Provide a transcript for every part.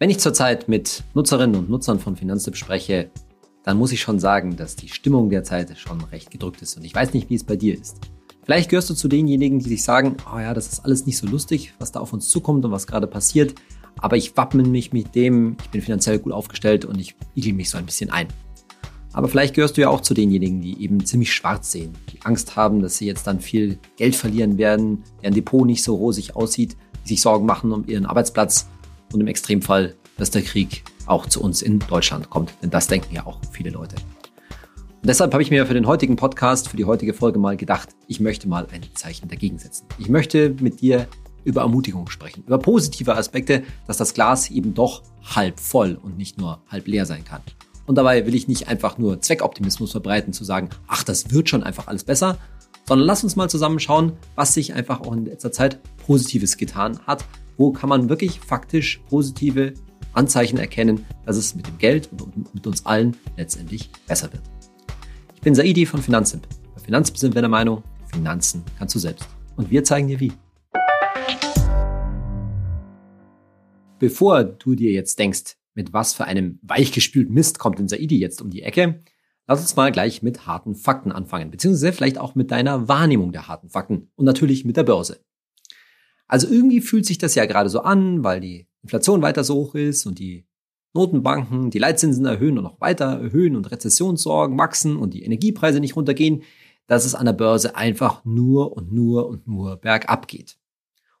Wenn ich zurzeit mit Nutzerinnen und Nutzern von Finanztipp spreche, dann muss ich schon sagen, dass die Stimmung derzeit schon recht gedrückt ist. Und ich weiß nicht, wie es bei dir ist. Vielleicht gehörst du zu denjenigen, die sich sagen, oh ja, das ist alles nicht so lustig, was da auf uns zukommt und was gerade passiert. Aber ich wappne mich mit dem, ich bin finanziell gut aufgestellt und ich igel mich so ein bisschen ein. Aber vielleicht gehörst du ja auch zu denjenigen, die eben ziemlich schwarz sehen, die Angst haben, dass sie jetzt dann viel Geld verlieren werden, deren Depot nicht so rosig aussieht, die sich Sorgen machen um ihren Arbeitsplatz und im Extremfall, dass der Krieg auch zu uns in Deutschland kommt. Denn das denken ja auch viele Leute. Und deshalb habe ich mir für den heutigen Podcast, für die heutige Folge mal gedacht, ich möchte mal ein Zeichen dagegen setzen. Ich möchte mit dir über Ermutigung sprechen, über positive Aspekte, dass das Glas eben doch halb voll und nicht nur halb leer sein kann. Und dabei will ich nicht einfach nur Zweckoptimismus verbreiten, zu sagen, ach, das wird schon einfach alles besser, sondern lass uns mal zusammen schauen, was sich einfach auch in letzter Zeit Positives getan hat, wo kann man wirklich faktisch positive Anzeichen erkennen, dass es mit dem Geld und mit uns allen letztendlich besser wird. Ich bin Saidi von Finanzimp. Bei Finanzimp sind wir der Meinung, Finanzen kannst du selbst. Und wir zeigen dir wie. Bevor du dir jetzt denkst, mit was für einem weichgespülten Mist kommt denn Saidi jetzt um die Ecke, lass uns mal gleich mit harten Fakten anfangen, beziehungsweise vielleicht auch mit deiner Wahrnehmung der harten Fakten und natürlich mit der Börse. Also irgendwie fühlt sich das ja gerade so an, weil die Inflation weiter so hoch ist und die Notenbanken die Leitzinsen erhöhen und noch weiter erhöhen und Rezessionssorgen wachsen und die Energiepreise nicht runtergehen, dass es an der Börse einfach nur und nur und nur bergab geht.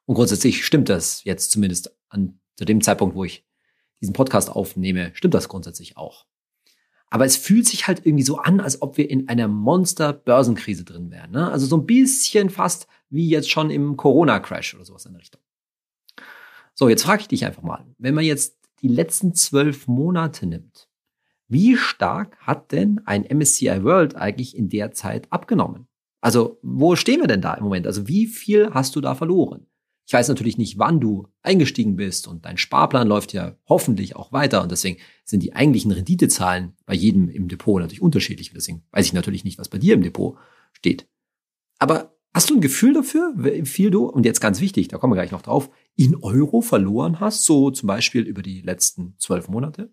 Und grundsätzlich stimmt das jetzt zumindest an zu dem Zeitpunkt, wo ich diesen Podcast aufnehme, stimmt das grundsätzlich auch. Aber es fühlt sich halt irgendwie so an, als ob wir in einer Monster-Börsenkrise drin wären. Ne? Also so ein bisschen fast wie jetzt schon im Corona-Crash oder sowas in der Richtung. So, jetzt frage ich dich einfach mal, wenn man jetzt die letzten zwölf Monate nimmt, wie stark hat denn ein MSCI World eigentlich in der Zeit abgenommen? Also, wo stehen wir denn da im Moment? Also, wie viel hast du da verloren? Ich weiß natürlich nicht, wann du eingestiegen bist und dein Sparplan läuft ja hoffentlich auch weiter und deswegen sind die eigentlichen Renditezahlen bei jedem im Depot natürlich unterschiedlich. Deswegen weiß ich natürlich nicht, was bei dir im Depot steht. Aber hast du ein Gefühl dafür, wie viel du, und jetzt ganz wichtig, da kommen wir gleich noch drauf, in Euro verloren hast, so zum Beispiel über die letzten zwölf Monate?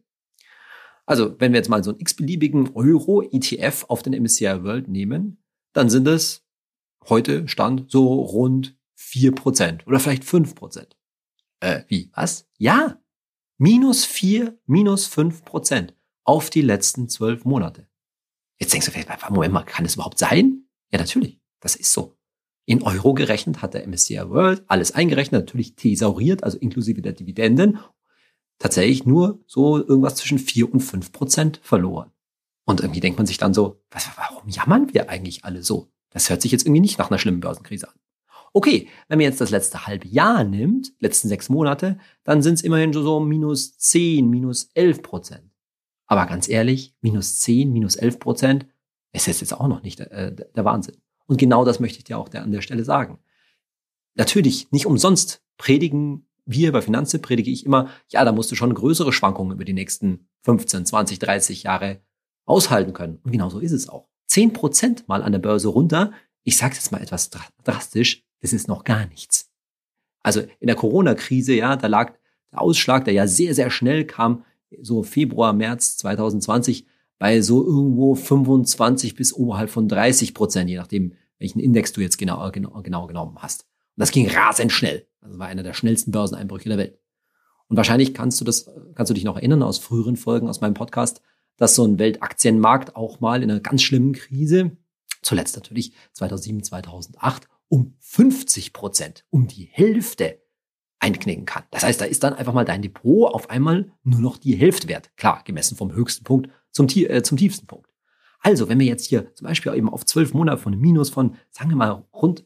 Also, wenn wir jetzt mal so einen x-beliebigen Euro-ETF auf den MSCI World nehmen, dann sind es heute Stand so rund vier Prozent oder vielleicht fünf Prozent. Äh, wie? Was? Ja. Minus vier, minus fünf Prozent auf die letzten zwölf Monate. Jetzt denkst du vielleicht, Moment mal, kann das überhaupt sein? Ja, natürlich. Das ist so. In Euro gerechnet hat der MSCI World alles eingerechnet, natürlich thesauriert, also inklusive der Dividenden, tatsächlich nur so irgendwas zwischen vier und fünf Prozent verloren. Und irgendwie denkt man sich dann so, was, warum jammern wir eigentlich alle so? Das hört sich jetzt irgendwie nicht nach einer schlimmen Börsenkrise an. Okay, wenn man jetzt das letzte halbe Jahr nimmt, letzten sechs Monate, dann sind es immerhin so minus 10, minus 11 Prozent. Aber ganz ehrlich, minus 10, minus 11 Prozent, es ist jetzt auch noch nicht äh, der Wahnsinn. Und genau das möchte ich dir auch an der Stelle sagen. Natürlich, nicht umsonst predigen wir bei Finanzen, predige ich immer, ja, da musst du schon größere Schwankungen über die nächsten 15, 20, 30 Jahre aushalten können. Und genau so ist es auch. 10 Prozent mal an der Börse runter, ich sage jetzt mal etwas drastisch, das ist noch gar nichts. Also in der Corona-Krise, ja, da lag der Ausschlag, der ja sehr, sehr schnell kam, so Februar, März 2020, bei so irgendwo 25 bis oberhalb von 30 Prozent, je nachdem, welchen Index du jetzt genau, genau, genau genommen hast. Und das ging rasend schnell. Also war einer der schnellsten Börseneinbrüche der Welt. Und wahrscheinlich kannst du das, kannst du dich noch erinnern aus früheren Folgen aus meinem Podcast, dass so ein Weltaktienmarkt auch mal in einer ganz schlimmen Krise, zuletzt natürlich 2007, 2008, um 50 Prozent, um die Hälfte einknicken kann. Das heißt, da ist dann einfach mal dein Depot auf einmal nur noch die Hälfte wert. Klar, gemessen vom höchsten Punkt zum, äh, zum tiefsten Punkt. Also, wenn wir jetzt hier zum Beispiel eben auf zwölf Monate von einem Minus von, sagen wir mal, rund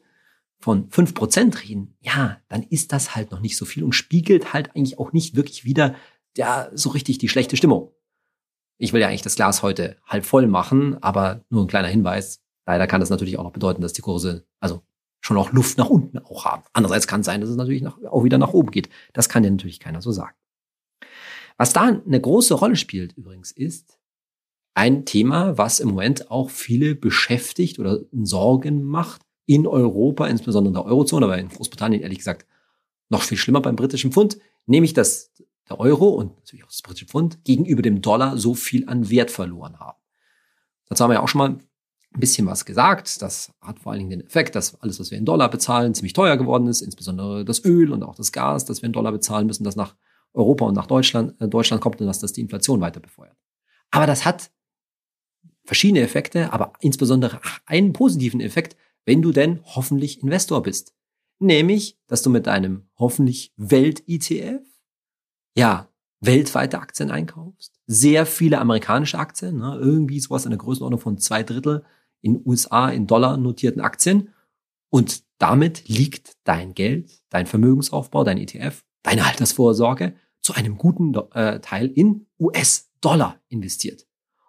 von fünf Prozent reden, ja, dann ist das halt noch nicht so viel und spiegelt halt eigentlich auch nicht wirklich wieder ja, so richtig die schlechte Stimmung. Ich will ja eigentlich das Glas heute halb voll machen, aber nur ein kleiner Hinweis. Leider kann das natürlich auch noch bedeuten, dass die Kurse, also schon auch Luft nach unten auch haben. Andererseits kann es sein, dass es natürlich nach, auch wieder nach oben geht. Das kann ja natürlich keiner so sagen. Was da eine große Rolle spielt übrigens ist ein Thema, was im Moment auch viele beschäftigt oder Sorgen macht in Europa, insbesondere in der Eurozone, aber in Großbritannien ehrlich gesagt noch viel schlimmer beim britischen Pfund, nämlich das, der Euro und natürlich auch das britische Pfund gegenüber dem Dollar so viel an Wert verloren haben. Dazu haben wir ja auch schon mal ein bisschen was gesagt. Das hat vor allen Dingen den Effekt, dass alles, was wir in Dollar bezahlen, ziemlich teuer geworden ist, insbesondere das Öl und auch das Gas, das wir in Dollar bezahlen müssen, das nach Europa und nach Deutschland, äh, Deutschland kommt und dass das die Inflation weiter befeuert. Aber das hat verschiedene Effekte, aber insbesondere einen positiven Effekt, wenn du denn hoffentlich Investor bist. Nämlich, dass du mit deinem hoffentlich Welt-ETF, ja, weltweite Aktien einkaufst. Sehr viele amerikanische Aktien, ne, irgendwie sowas in der Größenordnung von zwei Drittel in USA in Dollar notierten Aktien. Und damit liegt dein Geld, dein Vermögensaufbau, dein ETF, deine Altersvorsorge zu einem guten äh, Teil in US-Dollar investiert.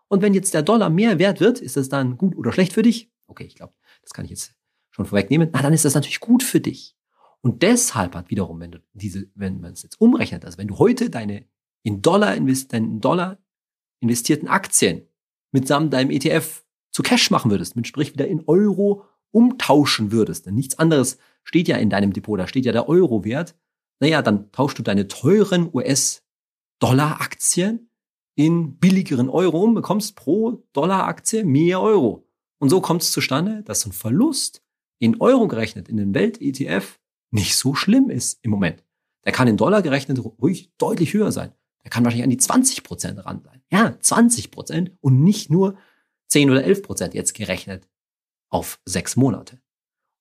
Und wenn jetzt der Dollar mehr wert wird, ist das dann gut oder schlecht für dich? Okay, ich glaube, das kann ich jetzt schon vorwegnehmen. Na, dann ist das natürlich gut für dich. Und deshalb hat wiederum, wenn du diese, wenn man es jetzt umrechnet, also wenn du heute deine in Dollar, invest, deinen Dollar investierten Aktien mitsamt deinem ETF zu Cash machen würdest, mit sprich wieder in Euro umtauschen würdest, denn nichts anderes steht ja in deinem Depot, da steht ja der Euro-Wert, naja, dann tauschst du deine teuren US-Dollar-Aktien in billigeren Euro um, bekommst pro Dollar-Aktie mehr Euro. Und so kommt es zustande, dass ein Verlust in Euro gerechnet in den Welt-ETF nicht so schlimm ist im Moment. Der kann in Dollar gerechnet ruhig deutlich höher sein. Der kann wahrscheinlich an die 20 Prozent ran sein. Ja, 20 Prozent und nicht nur 10 oder 11 Prozent jetzt gerechnet auf sechs Monate.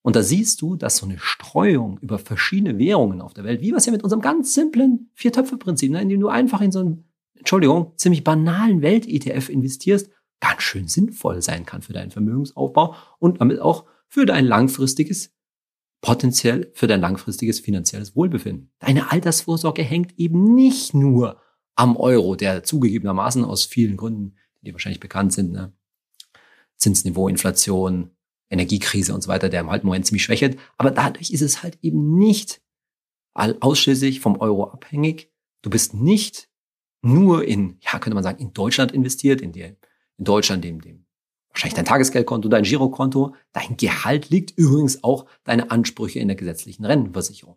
Und da siehst du, dass so eine Streuung über verschiedene Währungen auf der Welt, wie wir es ja mit unserem ganz simplen Vier-Töpfe-Prinzip, ne, indem du einfach in so einen, Entschuldigung, ziemlich banalen Welt-ETF investierst, ganz schön sinnvoll sein kann für deinen Vermögensaufbau und damit auch für dein langfristiges, potenziell für dein langfristiges finanzielles Wohlbefinden. Deine Altersvorsorge hängt eben nicht nur am Euro, der zugegebenermaßen aus vielen Gründen, die dir wahrscheinlich bekannt sind, ne? Zinsniveau, Inflation, Energiekrise und so weiter, der im halt Moment ziemlich schwächelt. Aber dadurch ist es halt eben nicht ausschließlich vom Euro abhängig. Du bist nicht nur in, ja, könnte man sagen, in Deutschland investiert, in der, in Deutschland, dem, dem, wahrscheinlich dein Tagesgeldkonto, dein Girokonto. Dein Gehalt liegt übrigens auch deine Ansprüche in der gesetzlichen Rentenversicherung.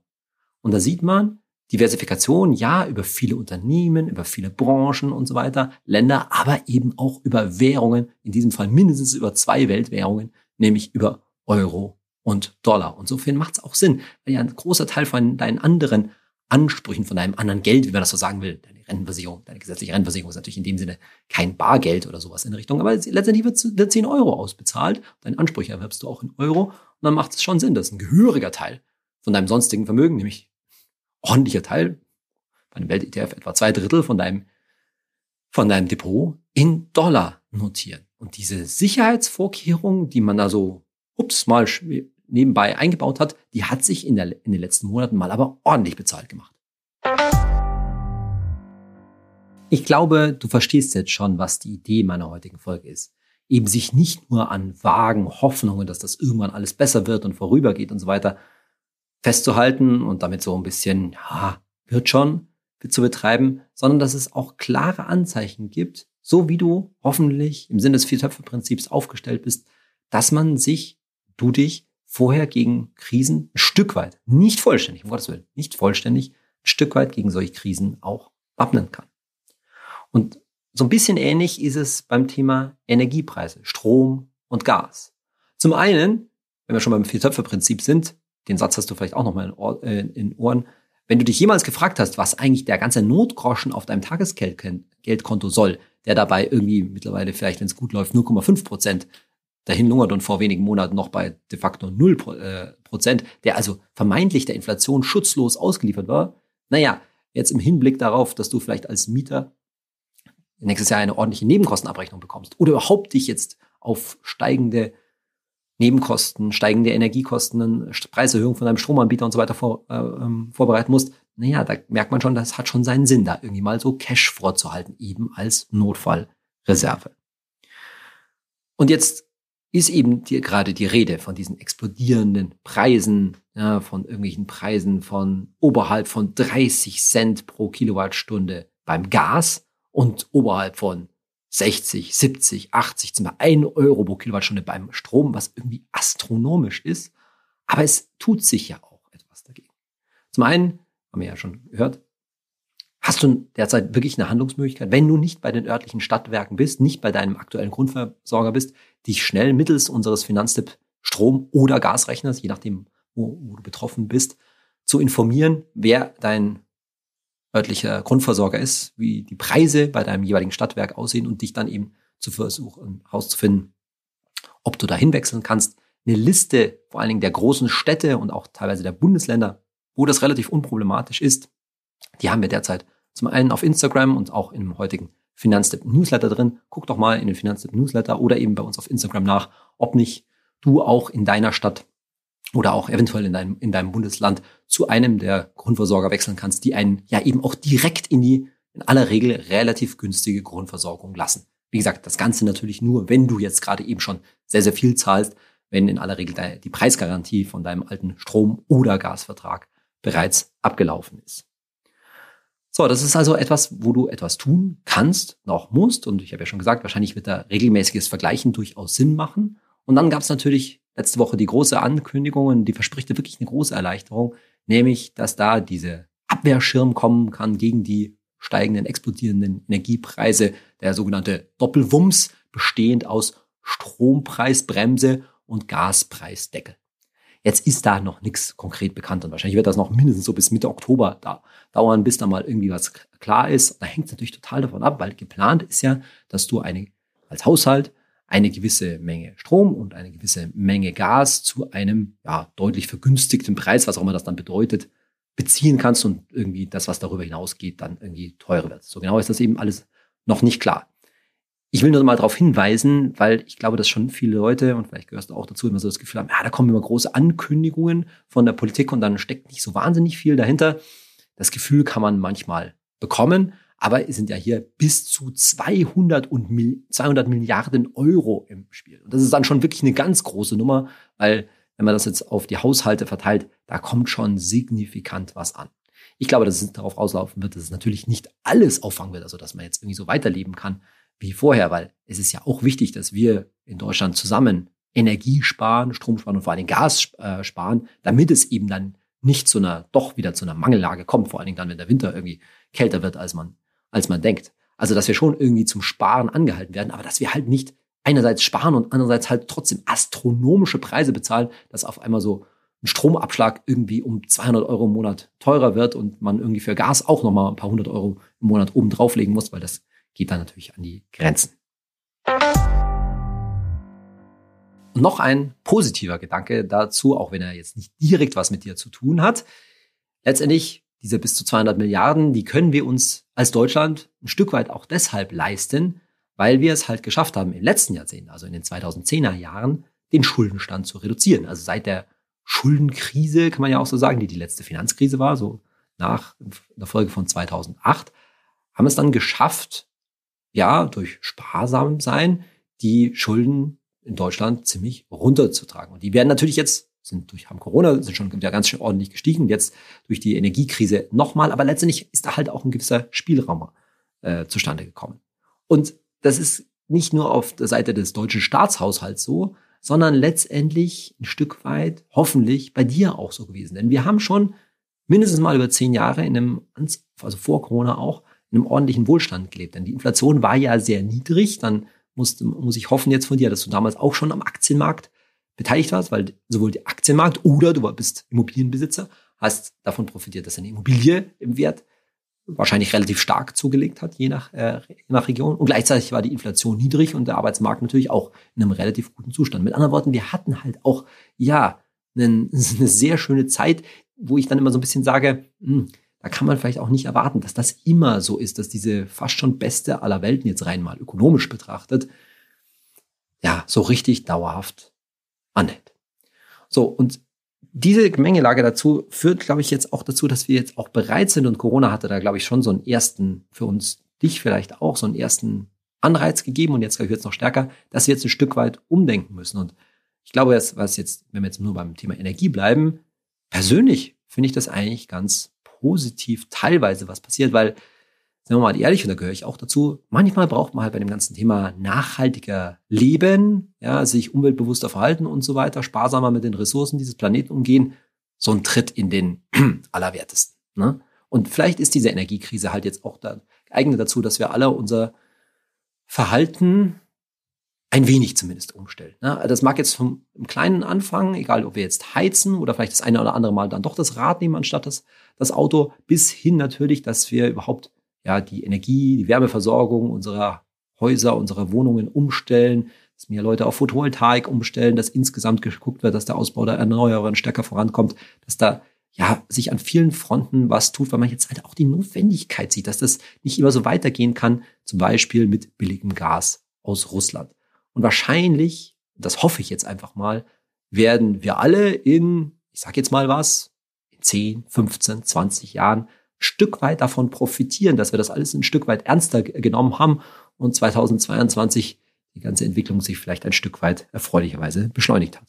Und da sieht man, Diversifikation, ja, über viele Unternehmen, über viele Branchen und so weiter, Länder, aber eben auch über Währungen, in diesem Fall mindestens über zwei Weltwährungen, nämlich über Euro und Dollar. Und insofern macht es auch Sinn, weil ja ein großer Teil von deinen anderen Ansprüchen, von deinem anderen Geld, wie man das so sagen will, deine Rentenversicherung, deine gesetzliche Rentenversicherung ist natürlich in dem Sinne kein Bargeld oder sowas in der Richtung, aber letztendlich wird, wird 10 Euro ausbezahlt. Deine Ansprüche erwerbst du auch in Euro und dann macht es schon Sinn, dass ein gehöriger Teil von deinem sonstigen Vermögen, nämlich ordentlicher Teil, bei einem Welt-ETF etwa zwei Drittel von deinem, von deinem Depot in Dollar notieren. Und diese Sicherheitsvorkehrungen, die man da so, ups, mal nebenbei eingebaut hat, die hat sich in, der, in den letzten Monaten mal aber ordentlich bezahlt gemacht. Ich glaube, du verstehst jetzt schon, was die Idee meiner heutigen Folge ist. Eben sich nicht nur an vagen Hoffnungen, dass das irgendwann alles besser wird und vorübergeht und so weiter, festzuhalten und damit so ein bisschen, ja, wird schon, zu betreiben, sondern dass es auch klare Anzeichen gibt, so wie du hoffentlich im Sinne des Viertöpfe-Prinzips aufgestellt bist, dass man sich, du dich vorher gegen Krisen ein Stück weit, nicht vollständig, um Gottes Willen, nicht vollständig, ein Stück weit gegen solche Krisen auch wappnen kann. Und so ein bisschen ähnlich ist es beim Thema Energiepreise, Strom und Gas. Zum einen, wenn wir schon beim Viertöpfe-Prinzip sind, den Satz hast du vielleicht auch noch mal in, Ohr, äh, in Ohren, wenn du dich jemals gefragt hast, was eigentlich der ganze Notgroschen auf deinem Tagesgeldkonto soll, der dabei irgendwie mittlerweile vielleicht, wenn es gut läuft, 0,5 Prozent dahin lungert und vor wenigen Monaten noch bei de facto 0 äh, Prozent, der also vermeintlich der Inflation schutzlos ausgeliefert war. Naja, jetzt im Hinblick darauf, dass du vielleicht als Mieter nächstes Jahr eine ordentliche Nebenkostenabrechnung bekommst oder überhaupt dich jetzt auf steigende Nebenkosten, steigende Energiekosten, Preiserhöhung von deinem Stromanbieter und so weiter vor, äh, ähm, vorbereiten musst, naja, da merkt man schon, das hat schon seinen Sinn, da irgendwie mal so Cash vorzuhalten, eben als Notfallreserve. Und jetzt ist eben die, gerade die Rede von diesen explodierenden Preisen, ja, von irgendwelchen Preisen von oberhalb von 30 Cent pro Kilowattstunde beim Gas und oberhalb von 60, 70, 80, zum Beispiel 1 Euro pro Kilowattstunde beim Strom, was irgendwie astronomisch ist. Aber es tut sich ja auch etwas dagegen. Zum einen haben wir ja schon gehört, hast du derzeit wirklich eine Handlungsmöglichkeit, wenn du nicht bei den örtlichen Stadtwerken bist, nicht bei deinem aktuellen Grundversorger bist, dich schnell mittels unseres Finanztipp Strom- oder Gasrechners, je nachdem, wo, wo du betroffen bist, zu informieren, wer dein örtlicher Grundversorger ist, wie die Preise bei deinem jeweiligen Stadtwerk aussehen und dich dann eben zu versuchen herauszufinden, ob du da hinwechseln kannst. Eine Liste vor allen Dingen der großen Städte und auch teilweise der Bundesländer, wo das relativ unproblematisch ist, die haben wir derzeit zum einen auf Instagram und auch im heutigen Finanztipp Newsletter drin. Guck doch mal in den Finanztipp Newsletter oder eben bei uns auf Instagram nach, ob nicht du auch in deiner Stadt oder auch eventuell in deinem, in deinem Bundesland zu einem der Grundversorger wechseln kannst, die einen ja eben auch direkt in die in aller Regel relativ günstige Grundversorgung lassen. Wie gesagt, das Ganze natürlich nur, wenn du jetzt gerade eben schon sehr, sehr viel zahlst, wenn in aller Regel die Preisgarantie von deinem alten Strom- oder Gasvertrag bereits abgelaufen ist. So, das ist also etwas, wo du etwas tun kannst, noch musst. Und ich habe ja schon gesagt, wahrscheinlich wird da regelmäßiges Vergleichen durchaus Sinn machen. Und dann gab es natürlich letzte Woche die große Ankündigung, und die verspricht wirklich eine große Erleichterung, nämlich, dass da diese Abwehrschirm kommen kann gegen die steigenden, explodierenden Energiepreise, der sogenannte Doppelwumms, bestehend aus Strompreisbremse und Gaspreisdeckel. Jetzt ist da noch nichts konkret bekannt und wahrscheinlich wird das noch mindestens so bis Mitte Oktober da dauern, bis da mal irgendwie was klar ist. Da hängt es natürlich total davon ab, weil geplant ist ja, dass du eine, als Haushalt eine gewisse Menge Strom und eine gewisse Menge Gas zu einem ja, deutlich vergünstigten Preis, was auch immer das dann bedeutet, beziehen kannst und irgendwie das, was darüber hinausgeht, dann irgendwie teurer wird. So genau ist das eben alles noch nicht klar. Ich will nur mal darauf hinweisen, weil ich glaube, dass schon viele Leute, und vielleicht gehörst du auch dazu, immer so das Gefühl haben, ja, da kommen immer große Ankündigungen von der Politik und dann steckt nicht so wahnsinnig viel dahinter. Das Gefühl kann man manchmal bekommen, aber es sind ja hier bis zu 200, und 200 Milliarden Euro im Spiel. Und das ist dann schon wirklich eine ganz große Nummer, weil wenn man das jetzt auf die Haushalte verteilt, da kommt schon signifikant was an. Ich glaube, dass es darauf auslaufen wird, dass es natürlich nicht alles auffangen wird, also dass man jetzt irgendwie so weiterleben kann wie vorher, weil es ist ja auch wichtig, dass wir in Deutschland zusammen Energie sparen, Strom sparen und vor Dingen Gas äh, sparen, damit es eben dann nicht zu einer, doch wieder zu einer Mangellage kommt, vor allen Dingen dann, wenn der Winter irgendwie kälter wird, als man, als man denkt. Also, dass wir schon irgendwie zum Sparen angehalten werden, aber dass wir halt nicht einerseits sparen und andererseits halt trotzdem astronomische Preise bezahlen, dass auf einmal so ein Stromabschlag irgendwie um 200 Euro im Monat teurer wird und man irgendwie für Gas auch nochmal ein paar hundert Euro im Monat oben drauflegen muss, weil das geht dann natürlich an die Grenzen. Und noch ein positiver Gedanke dazu, auch wenn er jetzt nicht direkt was mit dir zu tun hat. Letztendlich, diese bis zu 200 Milliarden, die können wir uns als Deutschland ein Stück weit auch deshalb leisten, weil wir es halt geschafft haben, im letzten Jahrzehnt, also in den 2010er Jahren, den Schuldenstand zu reduzieren. Also seit der Schuldenkrise, kann man ja auch so sagen, die die letzte Finanzkrise war, so nach der Folge von 2008, haben es dann geschafft, ja, durch sparsam sein, die Schulden in Deutschland ziemlich runterzutragen. Und die werden natürlich jetzt, sind durch haben Corona, sind schon wieder ganz schön ordentlich gestiegen, jetzt durch die Energiekrise nochmal, aber letztendlich ist da halt auch ein gewisser Spielraum äh, zustande gekommen. Und das ist nicht nur auf der Seite des deutschen Staatshaushalts so, sondern letztendlich ein Stück weit hoffentlich bei dir auch so gewesen. Denn wir haben schon mindestens mal über zehn Jahre in einem, also vor Corona auch, in einem ordentlichen Wohlstand gelebt. Denn die Inflation war ja sehr niedrig. Dann muss, muss ich hoffen jetzt von dir, dass du damals auch schon am Aktienmarkt beteiligt warst, weil sowohl der Aktienmarkt oder du bist Immobilienbesitzer, hast davon profitiert, dass eine Immobilie im Wert wahrscheinlich relativ stark zugelegt hat, je nach, äh, je nach Region. Und gleichzeitig war die Inflation niedrig und der Arbeitsmarkt natürlich auch in einem relativ guten Zustand. Mit anderen Worten, wir hatten halt auch, ja, einen, eine sehr schöne Zeit, wo ich dann immer so ein bisschen sage, hm, da kann man vielleicht auch nicht erwarten, dass das immer so ist, dass diese fast schon beste aller Welten jetzt rein mal ökonomisch betrachtet, ja, so richtig dauerhaft anhält. So, und diese Gemengelage dazu führt, glaube ich, jetzt auch dazu, dass wir jetzt auch bereit sind und Corona hatte da, glaube ich, schon so einen ersten, für uns, dich vielleicht auch, so einen ersten Anreiz gegeben und jetzt, glaube ich, wird es noch stärker, dass wir jetzt ein Stück weit umdenken müssen. Und ich glaube, was jetzt, wenn wir jetzt nur beim Thema Energie bleiben, persönlich finde ich das eigentlich ganz positiv teilweise was passiert, weil Sagen wir mal ehrlich, und da gehöre ich auch dazu, manchmal braucht man halt bei dem ganzen Thema nachhaltiger Leben, ja, sich umweltbewusster verhalten und so weiter, sparsamer mit den Ressourcen dieses Planeten umgehen, so ein Tritt in den Allerwertesten. Ne? Und vielleicht ist diese Energiekrise halt jetzt auch da geeignet dazu, dass wir alle unser Verhalten ein wenig zumindest umstellen. Ne? Das mag jetzt vom kleinen anfangen, egal ob wir jetzt heizen oder vielleicht das eine oder andere Mal dann doch das Rad nehmen anstatt das, das Auto, bis hin natürlich, dass wir überhaupt ja die Energie, die Wärmeversorgung unserer Häuser, unserer Wohnungen umstellen, dass mehr Leute auf Photovoltaik umstellen, dass insgesamt geguckt wird, dass der Ausbau der Erneuerbaren stärker vorankommt, dass da ja, sich an vielen Fronten was tut, weil man jetzt halt auch die Notwendigkeit sieht, dass das nicht immer so weitergehen kann, zum Beispiel mit billigem Gas aus Russland. Und wahrscheinlich, das hoffe ich jetzt einfach mal, werden wir alle in, ich sag jetzt mal was, in 10, 15, 20 Jahren Stück weit davon profitieren, dass wir das alles ein Stück weit ernster genommen haben und 2022 die ganze Entwicklung sich vielleicht ein Stück weit erfreulicherweise beschleunigt hat.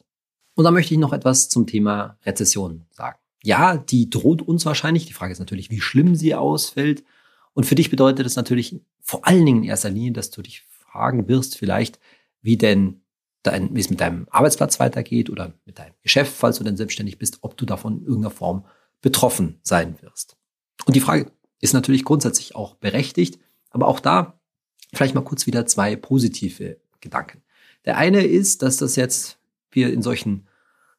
Und da möchte ich noch etwas zum Thema Rezession sagen ja, die droht uns wahrscheinlich. Die Frage ist natürlich, wie schlimm sie ausfällt. Und für dich bedeutet es natürlich vor allen Dingen in erster Linie, dass du dich fragen wirst, vielleicht, wie denn dein, wie es mit deinem Arbeitsplatz weitergeht oder mit deinem Geschäft, falls du denn selbstständig bist, ob du davon in irgendeiner Form betroffen sein wirst. Und die Frage ist natürlich grundsätzlich auch berechtigt, aber auch da vielleicht mal kurz wieder zwei positive Gedanken. Der eine ist, dass das jetzt wir in solchen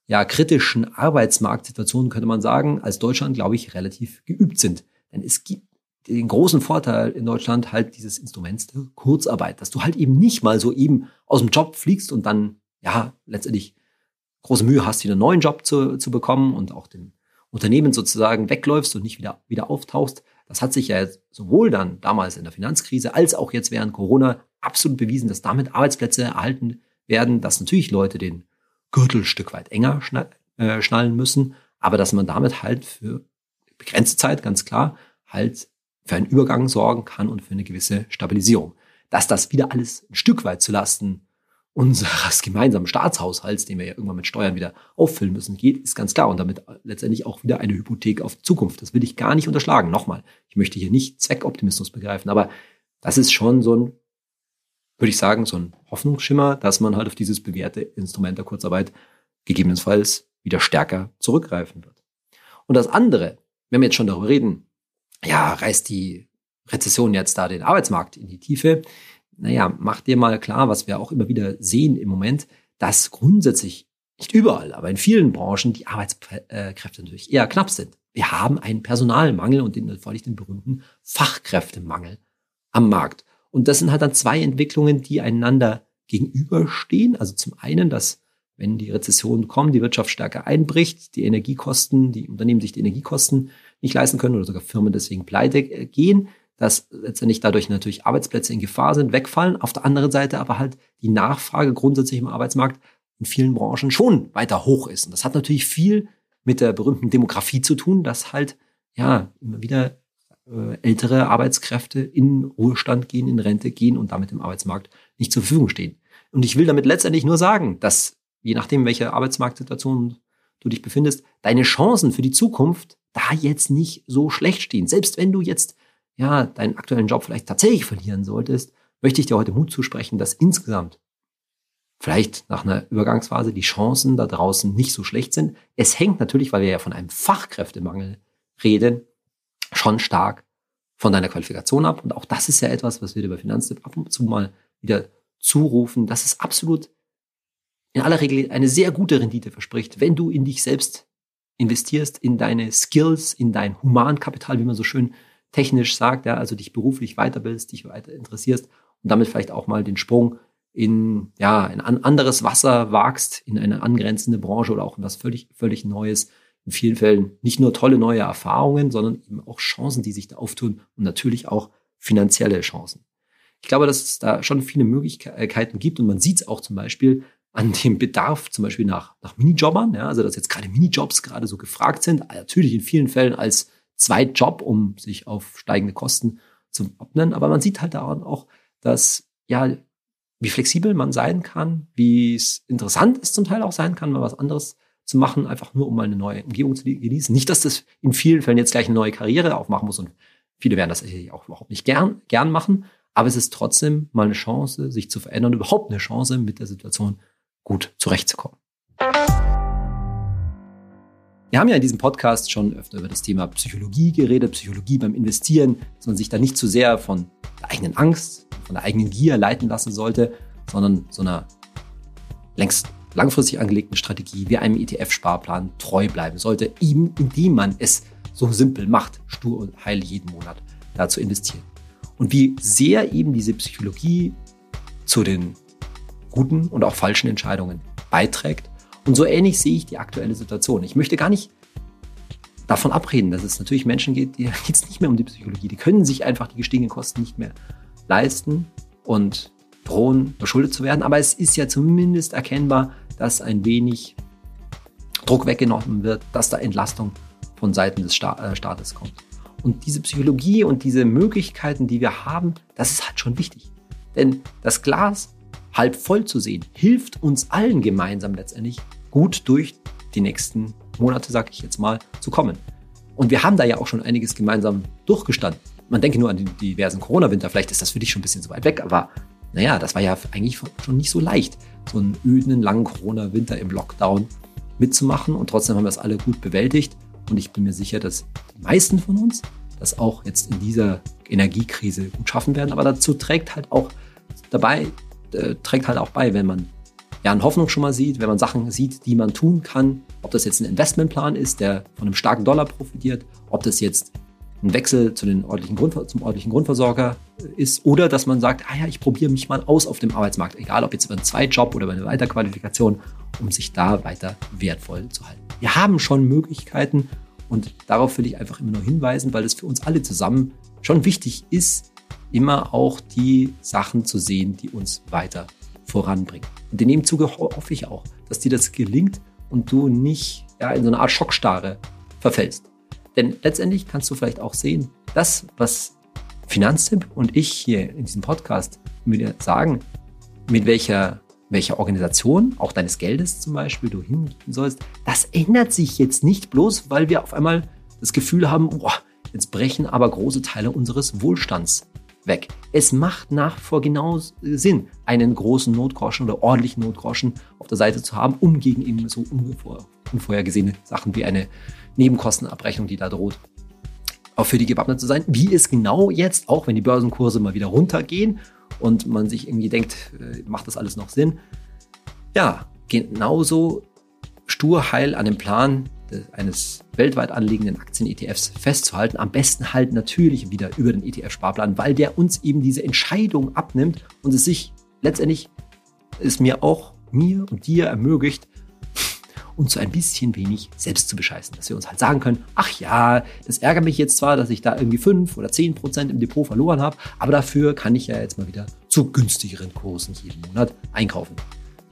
ja, kritischen Arbeitsmarktsituationen, könnte man sagen, als Deutschland, glaube ich, relativ geübt sind. Denn es gibt den großen Vorteil in Deutschland halt dieses Instruments der Kurzarbeit, dass du halt eben nicht mal so eben aus dem Job fliegst und dann, ja, letztendlich große Mühe hast, wieder einen neuen Job zu, zu bekommen und auch dem Unternehmen sozusagen wegläufst und nicht wieder, wieder auftauchst. Das hat sich ja sowohl dann damals in der Finanzkrise als auch jetzt während Corona absolut bewiesen, dass damit Arbeitsplätze erhalten werden, dass natürlich Leute den Gürtel ein Stück weit enger äh, schnallen müssen, aber dass man damit halt für begrenzte Zeit, ganz klar, halt für einen Übergang sorgen kann und für eine gewisse Stabilisierung. Dass das wieder alles ein Stück weit zu Lasten unseres gemeinsamen Staatshaushalts, den wir ja irgendwann mit Steuern wieder auffüllen müssen, geht, ist ganz klar. Und damit letztendlich auch wieder eine Hypothek auf Zukunft. Das will ich gar nicht unterschlagen. Nochmal, ich möchte hier nicht Zweckoptimismus begreifen, aber das ist schon so ein würde ich sagen, so ein Hoffnungsschimmer, dass man halt auf dieses bewährte Instrument der Kurzarbeit gegebenenfalls wieder stärker zurückgreifen wird. Und das andere, wenn wir jetzt schon darüber reden, ja, reißt die Rezession jetzt da den Arbeitsmarkt in die Tiefe, naja, mach dir mal klar, was wir auch immer wieder sehen im Moment, dass grundsätzlich nicht überall, aber in vielen Branchen die Arbeitskräfte natürlich eher knapp sind. Wir haben einen Personalmangel und den, vor den berühmten Fachkräftemangel am Markt. Und das sind halt dann zwei Entwicklungen, die einander gegenüberstehen. Also zum einen, dass wenn die Rezession kommt, die Wirtschaft stärker einbricht, die Energiekosten, die Unternehmen sich die Energiekosten nicht leisten können oder sogar Firmen deswegen pleite äh, gehen, dass letztendlich dadurch natürlich Arbeitsplätze in Gefahr sind, wegfallen. Auf der anderen Seite aber halt die Nachfrage grundsätzlich im Arbeitsmarkt in vielen Branchen schon weiter hoch ist. Und das hat natürlich viel mit der berühmten Demografie zu tun, dass halt ja immer wieder äh, ältere Arbeitskräfte in Ruhestand gehen, in Rente gehen und damit im Arbeitsmarkt nicht zur Verfügung stehen. Und ich will damit letztendlich nur sagen, dass je nachdem, welche Arbeitsmarktsituation du dich befindest, deine Chancen für die Zukunft da jetzt nicht so schlecht stehen. Selbst wenn du jetzt ja deinen aktuellen Job vielleicht tatsächlich verlieren solltest, möchte ich dir heute Mut zusprechen, dass insgesamt vielleicht nach einer Übergangsphase die Chancen da draußen nicht so schlecht sind. Es hängt natürlich, weil wir ja von einem Fachkräftemangel reden, schon stark von deiner Qualifikation ab. Und auch das ist ja etwas, was wir dir bei Finanztipp ab und zu mal wieder zurufen, dass es absolut in aller Regel eine sehr gute Rendite verspricht, wenn du in dich selbst investierst, in deine Skills, in dein Humankapital, wie man so schön technisch sagt, ja, also dich beruflich weiterbildest, dich weiter interessierst und damit vielleicht auch mal den Sprung in, ja, in ein anderes Wasser wagst, in eine angrenzende Branche oder auch in was völlig, völlig Neues, in vielen Fällen nicht nur tolle neue Erfahrungen, sondern eben auch Chancen, die sich da auftun und natürlich auch finanzielle Chancen. Ich glaube, dass es da schon viele Möglichkeiten gibt und man sieht es auch zum Beispiel an dem Bedarf zum Beispiel nach, nach Minijobbern, ja, also dass jetzt gerade Minijobs gerade so gefragt sind, natürlich in vielen Fällen als Zweitjob, um sich auf steigende Kosten zu wappnen, aber man sieht halt daran auch, dass ja, wie flexibel man sein kann, wie es interessant ist zum Teil auch sein kann, mal was anderes zu machen, einfach nur um mal eine neue Umgebung zu genießen. Nicht, dass das in vielen Fällen jetzt gleich eine neue Karriere aufmachen muss und viele werden das sicherlich auch überhaupt nicht gern, gern machen, aber es ist trotzdem mal eine Chance, sich zu verändern überhaupt eine Chance, mit der Situation gut zurechtzukommen. Wir haben ja in diesem Podcast schon öfter über das Thema Psychologie geredet, Psychologie beim Investieren, dass man sich da nicht zu sehr von der eigenen Angst, von der eigenen Gier leiten lassen sollte, sondern so einer längst langfristig angelegten Strategie wie einem ETF-Sparplan treu bleiben sollte, eben indem man es so simpel macht, stur und heil jeden Monat da zu investieren. Und wie sehr eben diese Psychologie zu den guten und auch falschen Entscheidungen beiträgt. Und so ähnlich sehe ich die aktuelle Situation. Ich möchte gar nicht davon abreden, dass es natürlich Menschen geht, die es nicht mehr um die Psychologie. Die können sich einfach die gestiegenen Kosten nicht mehr leisten und drohen, verschuldet zu werden. Aber es ist ja zumindest erkennbar, dass ein wenig Druck weggenommen wird, dass da Entlastung von Seiten des äh, Staates kommt. Und diese Psychologie und diese Möglichkeiten, die wir haben, das ist halt schon wichtig. Denn das Glas halb voll zu sehen, hilft uns allen gemeinsam letztendlich gut durch die nächsten Monate, sag ich jetzt mal, zu kommen. Und wir haben da ja auch schon einiges gemeinsam durchgestanden. Man denke nur an die diversen Corona-Winter, vielleicht ist das für dich schon ein bisschen so weit weg, aber naja, das war ja eigentlich schon nicht so leicht, so einen öden, langen Corona-Winter im Lockdown mitzumachen. Und trotzdem haben wir es alle gut bewältigt. Und ich bin mir sicher, dass die meisten von uns das auch jetzt in dieser Energiekrise gut schaffen werden. Aber dazu trägt halt auch dabei, äh, trägt halt auch bei, wenn man ja eine Hoffnung schon mal sieht, wenn man Sachen sieht, die man tun kann, ob das jetzt ein Investmentplan ist, der von einem starken Dollar profitiert, ob das jetzt ein Wechsel zu den ordentlichen Grund, zum ordentlichen Grundversorger ist oder dass man sagt, ah ja, ich probiere mich mal aus auf dem Arbeitsmarkt, egal ob jetzt über einen Zweitjob oder über eine Weiterqualifikation, um sich da weiter wertvoll zu halten. Wir haben schon Möglichkeiten und darauf will ich einfach immer nur hinweisen, weil es für uns alle zusammen schon wichtig ist, immer auch die Sachen zu sehen, die uns weiter voranbringen. Und in dem Zuge hoffe ich auch, dass dir das gelingt und du nicht ja, in so eine Art Schockstarre verfällst. Denn letztendlich kannst du vielleicht auch sehen, das, was Finanztipp und ich hier in diesem Podcast mit dir sagen, mit welcher, welcher Organisation, auch deines Geldes zum Beispiel, du hingehen sollst, das ändert sich jetzt nicht bloß, weil wir auf einmal das Gefühl haben, boah, jetzt brechen aber große Teile unseres Wohlstands weg. Es macht nach vor genau Sinn, einen großen Notgroschen oder ordentlichen Notgroschen auf der Seite zu haben, um gegen eben so unvorhergesehene Sachen wie eine Nebenkostenabrechnung, die da droht, auch für die gewappnet zu sein. Wie es genau jetzt, auch wenn die Börsenkurse mal wieder runtergehen und man sich irgendwie denkt, äh, macht das alles noch Sinn? Ja, genauso stur heil an dem Plan eines weltweit anliegenden Aktien-ETFs festzuhalten. Am besten halt natürlich wieder über den ETF-Sparplan, weil der uns eben diese Entscheidung abnimmt und es sich letztendlich es mir auch mir und dir ermöglicht, uns so ein bisschen wenig selbst zu bescheißen. Dass wir uns halt sagen können, ach ja, das ärgert mich jetzt zwar, dass ich da irgendwie fünf oder zehn Prozent im Depot verloren habe, aber dafür kann ich ja jetzt mal wieder zu günstigeren Kursen jeden Monat einkaufen.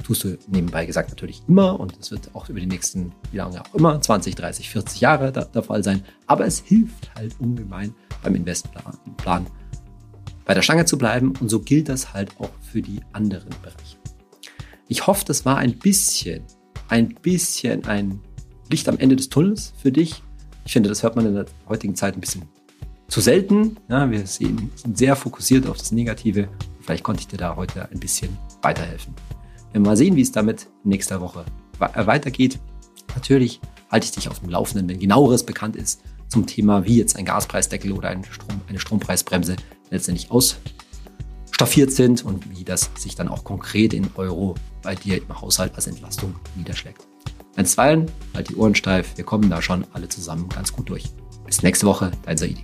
Tust du nebenbei gesagt natürlich immer und es wird auch über die nächsten, wie lange auch immer, 20, 30, 40 Jahre der, der Fall sein. Aber es hilft halt ungemein beim Investmentplan bei der Stange zu bleiben und so gilt das halt auch für die anderen Bereiche. Ich hoffe, das war ein bisschen ein bisschen ein Licht am Ende des Tunnels für dich. Ich finde, das hört man in der heutigen Zeit ein bisschen zu selten. Ja, wir sind sehr fokussiert auf das Negative. Vielleicht konnte ich dir da heute ein bisschen weiterhelfen. Wir mal sehen, wie es damit nächste Woche äh, weitergeht. Natürlich halte ich dich auf dem Laufenden, wenn genaueres bekannt ist zum Thema, wie jetzt ein Gaspreisdeckel oder eine, Strom, eine Strompreisbremse letztendlich ausstaffiert sind und wie das sich dann auch konkret in Euro bei dir im Haushalt als Entlastung niederschlägt. Einstweilen, halt die Ohren steif, wir kommen da schon alle zusammen ganz gut durch. Bis nächste Woche, dein Saidi.